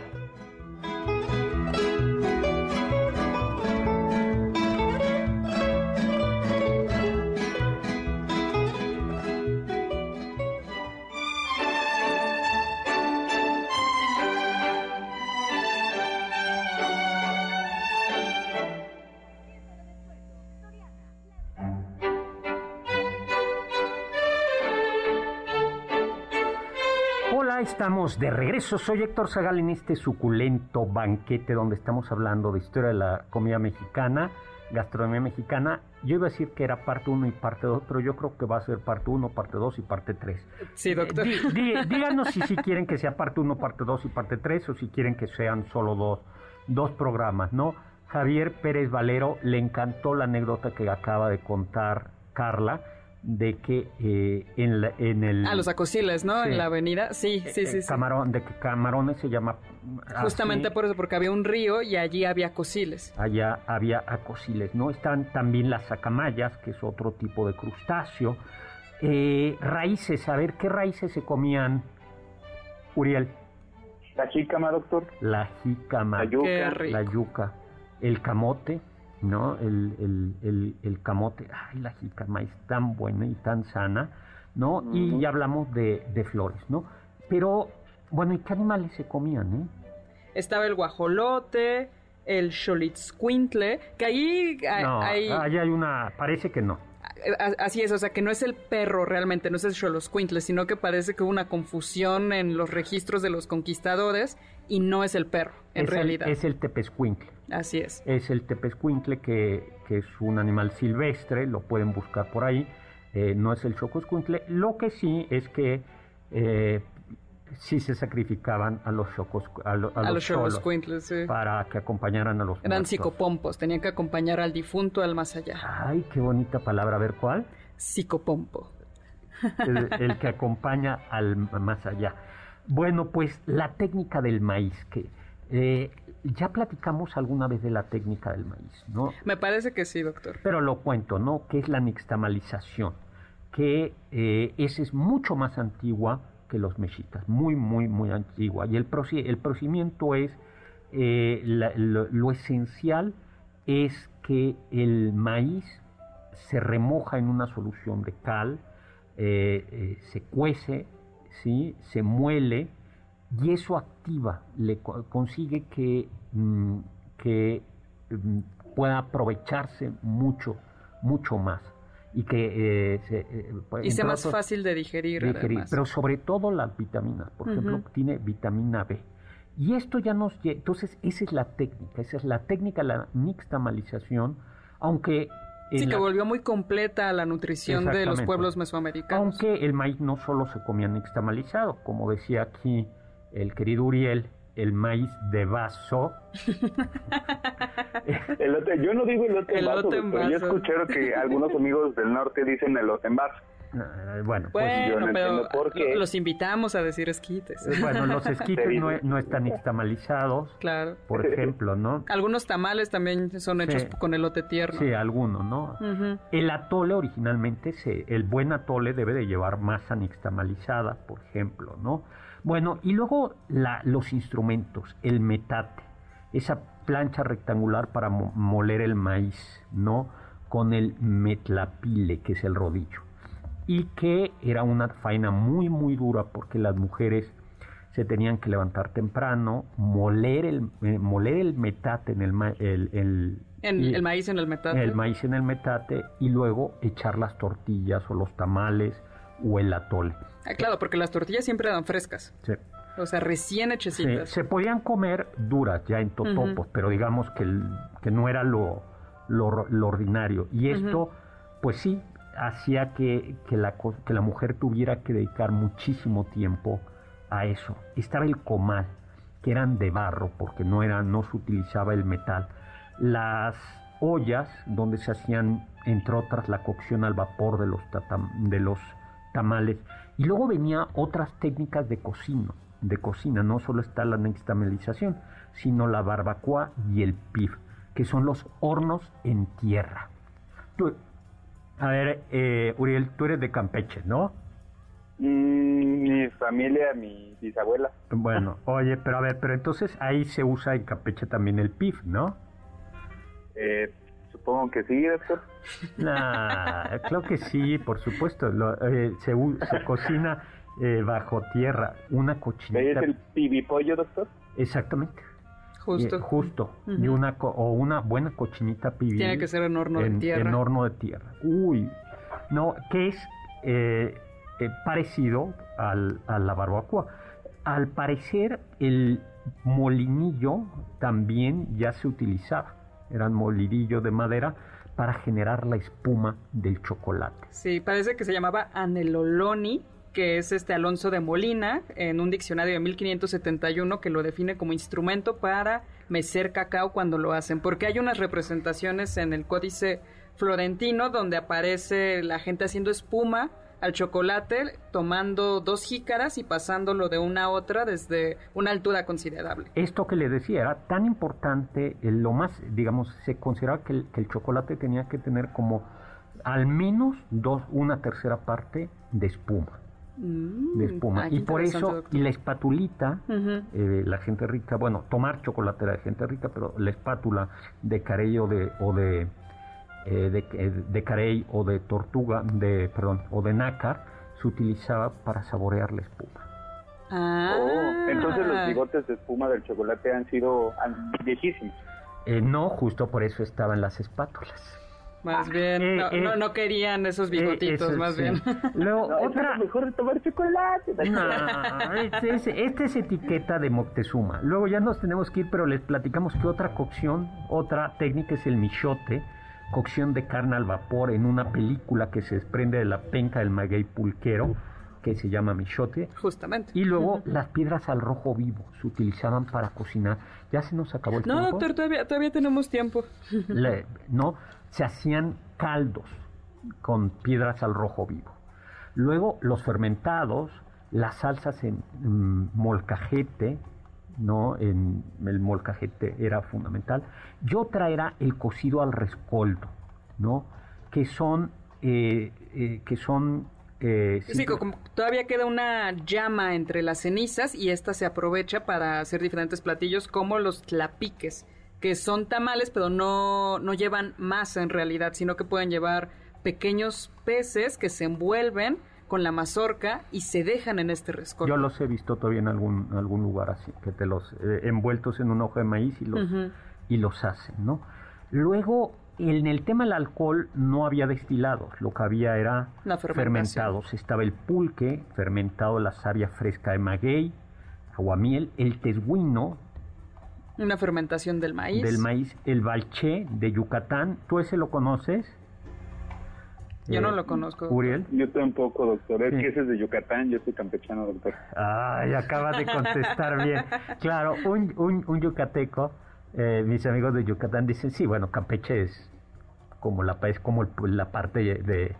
Estamos de regreso. Soy Héctor Zagal en este suculento banquete donde estamos hablando de historia de la comida mexicana, gastronomía mexicana. Yo iba a decir que era parte 1 y parte 2, pero yo creo que va a ser parte 1, parte 2 y parte 3. Sí, doctor. díganos si, si quieren que sea parte 1, parte 2 y parte 3 o si quieren que sean solo dos, dos programas, ¿no? Javier Pérez Valero le encantó la anécdota que acaba de contar Carla de que eh, en, en, el... A los acosiles, ¿no? En la avenida. Sí, sí, sí. Camarón, de que Camarones se llama... Justamente por eso, porque había un río y allí había acosiles. Allá había acosiles, ¿no? Están también las acamayas, que es otro tipo de crustáceo. Eh, raíces, a ver, ¿qué raíces se comían, Uriel? La jícama, doctor. La jícama. La yuca. La yuca. El camote. ¿No? El, el, el, camote, ay, la jícama es tan buena y tan sana, ¿no? Y ya hablamos de, de, flores, ¿no? Pero, bueno, ¿y qué animales se comían, eh? Estaba el guajolote, el xolitzcuintle, que ahí hay... No, ahí hay una, parece que no. Así es, o sea, que no es el perro realmente, no es el xoloscuintle, sino que parece que hubo una confusión en los registros de los conquistadores y no es el perro, en realidad. es el tepescuintle. Así es. Es el tepescuintle que, que es un animal silvestre, lo pueden buscar por ahí. Eh, no es el chocoscuintle. Lo que sí es que eh, sí se sacrificaban a los chocos, a, los, sí. para que acompañaran a los Eran psicopompos, tenían que acompañar al difunto al más allá. Ay, qué bonita palabra, a ver cuál. Psicopompo. el que acompaña al más allá. Bueno, pues la técnica del maíz, que Eh, ya platicamos alguna vez de la técnica del maíz, ¿no? Me parece que sí, doctor. Pero lo cuento, ¿no? Que es la nixtamalización, que eh, esa es mucho más antigua que los mexicas, muy, muy, muy antigua. Y el, el procedimiento es, eh, lo, esencial es que el maíz se remoja en una solución de cal, eh, se cuece, ¿sí? se muele, y eso activa, le consigue que, mm, que mm, pueda aprovecharse mucho, mucho más y que eh, eh, y sea más fácil de digerir, pero sobre todo las vitaminas por ejemplo tiene vitamina B. Y esto ya nos entonces esa es la técnica esa es la técnica la nixtamalización aunque Sí, que volvió muy completa la nutrición de los pueblos mesoamericanos. Aunque el maíz no solo se comía nixtamalizado, como decía aquí el querido Uriel, el maíz de vaso. yo no digo elote, en vaso, pero yo escuché que algunos amigos del norte dicen elote en vaso. Ah, bueno, pues yo no pero por qué. los invitamos a decir esquites. Eh, bueno, los esquites no, están nixtamalizados. Claro. Por ejemplo, ¿no? Algunos tamales también son hechos con elote tierno. Sí, algunos, ¿no? El atole originalmente, se, el buen atole debe de llevar masa nixtamalizada, por ejemplo, ¿no? Bueno, y luego los instrumentos, el metate, esa plancha rectangular para moler el maíz, ¿no? Con el metlapile, que es el rodillo. Y que era una faena muy, muy dura porque las mujeres se tenían que levantar temprano, moler el, eh, moler el metate en el, el, el maíz en el metate. El maíz en el metate y luego echar las tortillas o los tamales o el atole. Ah, claro, porque las tortillas siempre eran frescas. Sí. O sea, recién hechecitas. se podían comer duras ya en totopos, pero digamos que, que no era lo, lo, ordinario. Y esto, pues sí, hacía que, que, la, que la mujer tuviera que dedicar muchísimo tiempo a eso. Estaba el comal, que eran de barro, porque no, era, no se utilizaba el metal. Las ollas donde se hacían, entre otras, la cocción al vapor de los, de los tamales. Y luego venía otras técnicas de cocina, de cocina, no solo está la nixtamalización, sino la barbacoa y el pif, que son los hornos en tierra. a ver, eh, Uriel, tú eres de Campeche, ¿no? Mm, mi familia, mi bisabuela. Bueno, oye, pero a ver, pero entonces ahí se usa en Campeche también el pif, ¿no? Eh, Supongo que sí, doctor. Nah, creo que sí, por supuesto. Eh, se, cocina eh, bajo tierra una cochinita. ¿Es el pibipollo, doctor? Exactamente. Justo. justo. Y una o una buena cochinita pibi. Tiene que ser en horno de tierra. En horno de tierra. Uy. No, que es eh, parecido al, a la barbacoa. Al parecer, el molinillo también ya se utilizaba eran molidillos de madera para generar la espuma del chocolate. Sí, parece que se llamaba Aneloloni, que es este Alonso de Molina, en un diccionario de 1571 que lo define como instrumento para mecer cacao cuando lo hacen, porque hay unas representaciones en el códice florentino donde aparece la gente haciendo espuma al chocolate tomando dos jícaras y pasándolo de una a otra desde una altura considerable. Esto que le decía era tan importante, lo más, digamos, se consideraba que el, chocolate tenía que tener como al menos dos, una tercera parte de espuma. Mm, de espuma. y por eso, y la espatulita, eh, la gente rica, bueno, tomar chocolate era de gente rica, pero la espátula de carey de, o de eh, de, eh, de carey o de tortuga, de, perdón, o de nácar, se utilizaba para saborear la espuma. Ah. Oh, entonces los bigotes de espuma del chocolate han sido viejísimos. Eh, no, justo por eso estaban las espátulas. Más bien, no, no, querían esos bigotitos, más bien. Luego, otra... Es mejor de tomar chocolate. No, esta es etiqueta de Moctezuma. Luego ya nos tenemos que ir, pero les platicamos que otra cocción, otra técnica es el michote, cocción de carne al vapor en una película que se desprende de la penca del maguey pulquero, que se llama michote. Justamente. Y luego las piedras al rojo vivo se utilizaban para cocinar. Ya se nos acabó el no, tiempo. No, doctor, todavía, todavía tenemos tiempo. no, se hacían caldos con piedras al rojo vivo. Luego los fermentados, las salsas en mm, molcajete, ¿no? En el molcajete era fundamental. Y otra era el cocido al rescoldo, ¿no? Que son, eh, eh, que son eh, sí, como todavía queda una llama entre las cenizas y esta se aprovecha para hacer diferentes platillos como los tlapiques, que son tamales pero no, no llevan masa en realidad, sino que pueden llevar pequeños peces que se envuelven con la mazorca y se dejan en este rescoldo. Yo los he visto todavía en algún, algún lugar así, que te los eh, envueltos en un hoja de maíz y los, y los hacen, ¿no? Luego en el tema del alcohol no había destilados, lo que había era fermentados. Estaba el pulque, fermentado la savia fresca de maguey, aguamiel, el tesguino. Una fermentación del maíz. Del maíz, el balché de Yucatán. ¿Tú ese lo conoces? Yo no eh, lo conozco. ¿Uriel? Yo tampoco, doctor. Es que ese es de Yucatán, yo soy campechano, doctor. Ay, acaba de contestar bien. Claro, un, un, un yucateco eh, mis amigos de Yucatán dicen, sí, bueno, Campeche es como la, es como la parte de,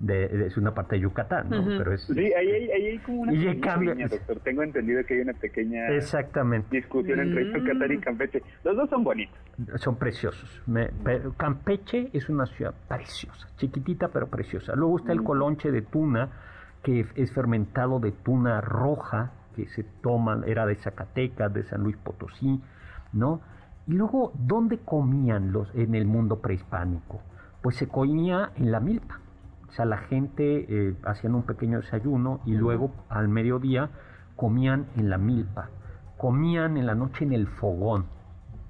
de, es una parte de Yucatán, ¿no? Pero es, sí, ahí hay, ahí hay como una pequeña doctor. Tengo entendido que hay una pequeña Exactamente. discusión entre mm. Yucatán y Campeche. Los dos son bonitos. Son preciosos. pero Campeche es una ciudad preciosa, chiquitita pero preciosa. Luego está el mm. colonche de tuna, que es fermentado de tuna roja, que se toma, era de Zacatecas, de San Luis Potosí, ¿no? Y luego, ¿dónde comían los en el mundo prehispánico? Pues se comía en la milpa. O sea, la gente eh, hacían un pequeño desayuno y luego al mediodía comían en la milpa. Comían en la noche en el fogón,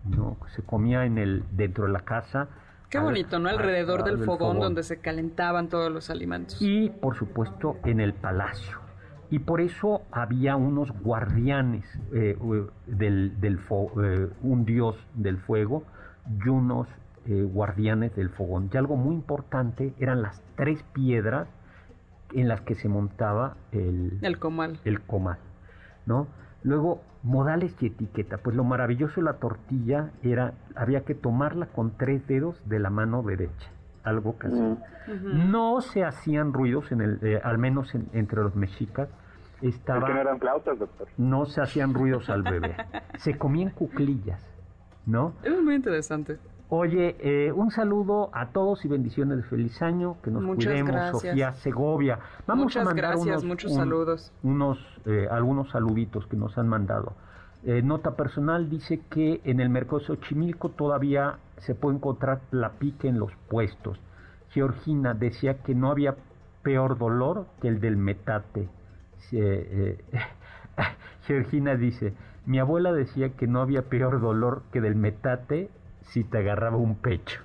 ¿no? Se comía en el dentro de la casa. Qué bonito, ¿no? Alrededor del, fogón, donde se calentaban todos los alimentos. Y, por supuesto, en el palacio y por eso había unos guardianes eh, del, del eh, un dios del fuego y unos eh, guardianes del fogón. Y algo muy importante eran las tres piedras en las que se montaba el, el comal. El comal, ¿no? Luego, modales y etiqueta. Pues lo maravilloso de la tortilla era, había que tomarla con tres dedos de la mano derecha algo que No se hacían ruidos, en el, al menos entre los mexicas, estaba, no eran flautas, doctor. No se hacían ruidos al bebé. se comían cuclillas, ¿no? Es muy interesante. Oye, eh, un saludo a todos y bendiciones de feliz año, que nos cuidemos, Sofía Segovia. Vamos a mandar gracias, muchos saludos. Unos, eh, algunos saluditos que nos han mandado. Eh, nota personal dice que en el mercado Xochimilco todavía se puede encontrar la pique en los puestos. Georgina decía que no había peor dolor que el del metate. Eh, Georgina dice, mi abuela decía que no había peor dolor que del metate si te agarraba un pecho.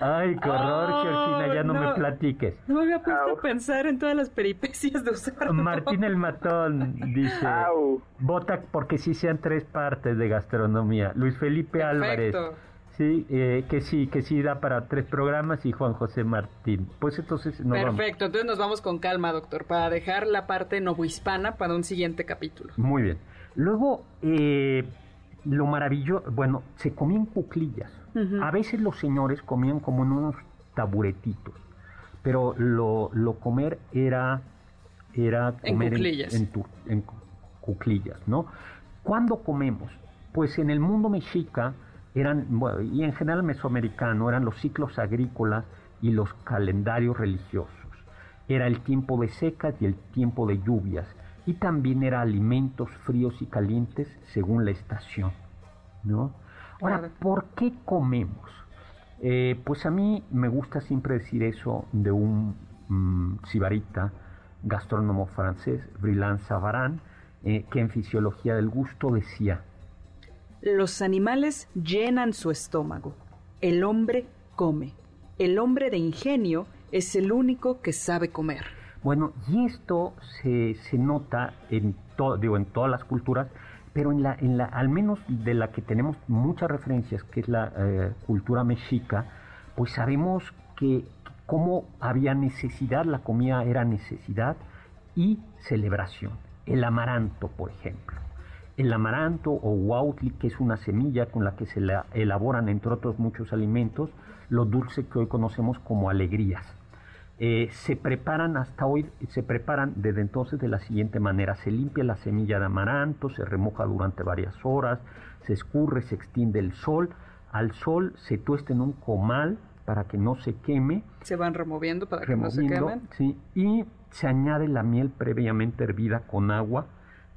Ay, qué horror, Georgina, ya no, me platiques. No me había puesto a pensar en todas las peripecias de usar. Martín el Matón dice, vota porque sí sean tres partes de gastronomía. Luis Felipe Álvarez Sí, eh, que sí, que sí da para tres programas y Juan José Martín. Pues entonces nos Perfecto, entonces nos vamos con calma, doctor, para dejar la parte novohispana para un siguiente capítulo. Muy bien. Luego, eh, lo maravilloso, bueno, se comían cuclillas. A veces los señores comían como en unos taburetitos, pero lo, lo comer era, era comer en en, cuclillas, ¿no? ¿Cuándo comemos? Pues en el mundo mexica eran, y en general mesoamericano, eran los ciclos agrícolas y los calendarios religiosos. Era el tiempo de secas y el tiempo de lluvias, y también era alimentos fríos y calientes según la estación. ¿no? Ahora, ¿por qué comemos? Eh, pues a mí me gusta siempre decir eso de un mm, sibarita, gastrónomo francés, Brillant Savarin, eh, que en Fisiología del Gusto decía, los animales llenan su estómago. El hombre come. El hombre de ingenio es el único que sabe comer. Bueno, y esto se, se nota en, digo, en todas las culturas, pero en la, en la, al menos de la que tenemos muchas referencias, que es la eh, cultura mexica, pues sabemos que cómo había necesidad, la comida era necesidad y celebración. El amaranto, por ejemplo el amaranto o huautli, que es una semilla con la que se elaboran, entre otros muchos alimentos, los dulces que hoy conocemos como alegrías. Eh, se preparan hasta hoy, se preparan desde entonces de la siguiente manera. Se limpia la semilla de amaranto, se remoja durante varias horas, se escurre, se extiende el sol. Al sol se tuesta en un comal para que no se queme. Se van removiendo para que no se quemen. Sí, y se añade la miel previamente hervida con agua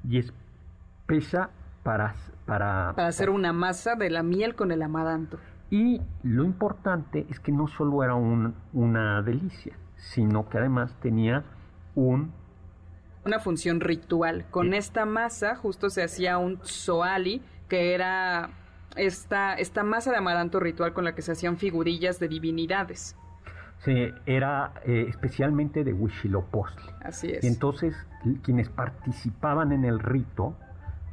y espesa para, para... Para hacer una masa de la miel con el amaranto. Y lo importante es que no solo era una delicia, sino que además tenía un... Una función ritual. Con esta masa justo se hacía un soali, que era esta, esta masa de amaranto ritual con la que se hacían figurillas de divinidades. Sí, era eh, especialmente de Huitzilopochtli. Así es. Y entonces quienes participaban en el rito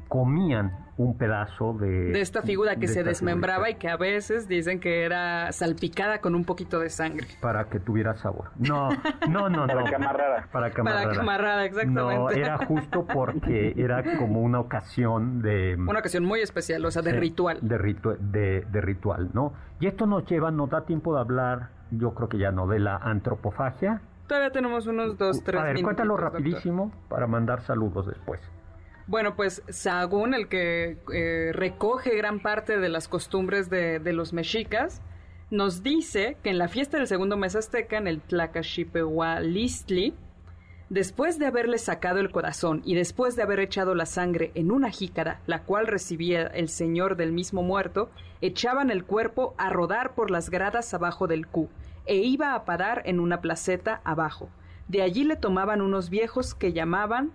comían un pedazo de... De esta figura que se desmembraba y que a veces dicen que era salpicada con un poquito de sangre. Para que tuviera sabor. No, no, no, no. Para que amarrara. Para que amarrara. Para que amarrara, exactamente. No, era justo porque era como una ocasión de... Una ocasión muy especial, o sea, de ritual. De, de, de ritual, ¿no? Y esto nos lleva, nos da tiempo de hablar, yo creo que ya no, de la antropofagia. Todavía tenemos unos dos, tres A ver, cuéntalo rapidísimo para mandar saludos después. Bueno, pues Sahagún, el que eh, recoge gran parte de las costumbres de, los mexicas, nos dice que en la fiesta del segundo mes azteca, en el Tlacaxipehualistli, después de haberle sacado el corazón y después de haber echado la sangre en una jícara, la cual recibía el señor del mismo muerto, echaban el cuerpo a rodar por las gradas abajo del cu e iba a parar en una placeta abajo. De allí le tomaban unos viejos que llamaban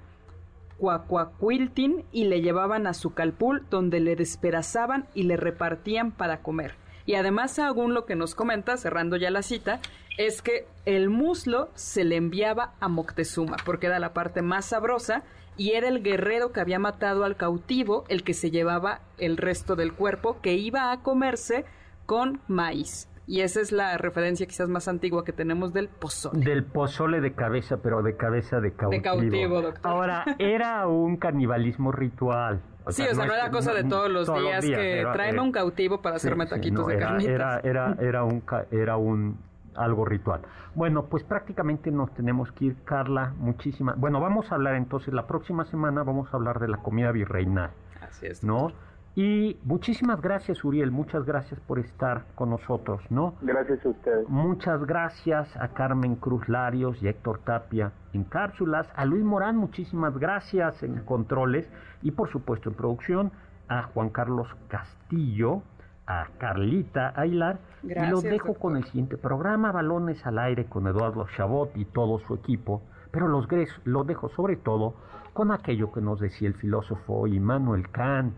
Cuacuacuiltin y le llevaban a su calpul donde le despedazaban y le repartían para comer. Y además, según lo que nos comenta, cerrando ya la cita, es que el muslo se le enviaba a Moctezuma, porque era la parte más sabrosa, y era el guerrero que había matado al cautivo el que se llevaba el resto del cuerpo, que iba a comerse con maíz. Y esa es la referencia quizás más antigua que tenemos del pozole. Del pozole de cabeza, pero de cabeza de cautivo. De cautivo, doctor. Ahora, era un canibalismo ritual. sí, o sea, no, era cosa de todos los días, que traen un cautivo para hacerme taquitos de era, Era, era, era, un, era un algo ritual. Bueno, pues prácticamente nos tenemos que ir, Carla, muchísimas. Bueno, vamos a hablar entonces, la próxima semana vamos a hablar de la comida virreinal. Así es. ¿No? Y muchísimas gracias, Uriel, muchas gracias por estar con nosotros, ¿no? Gracias a ustedes. Muchas gracias a Carmen Cruz Larios y Héctor Tapia en cápsulas, a Luis Morán, muchísimas gracias en controles y por supuesto en producción, a Juan Carlos Castillo, a Carlita Ailar Gracias, y los dejo con el siguiente programa, Balones al Aire con Eduardo Chabot y todo su equipo, pero los, los dejo sobre todo con aquello que nos decía el filósofo Immanuel Kant,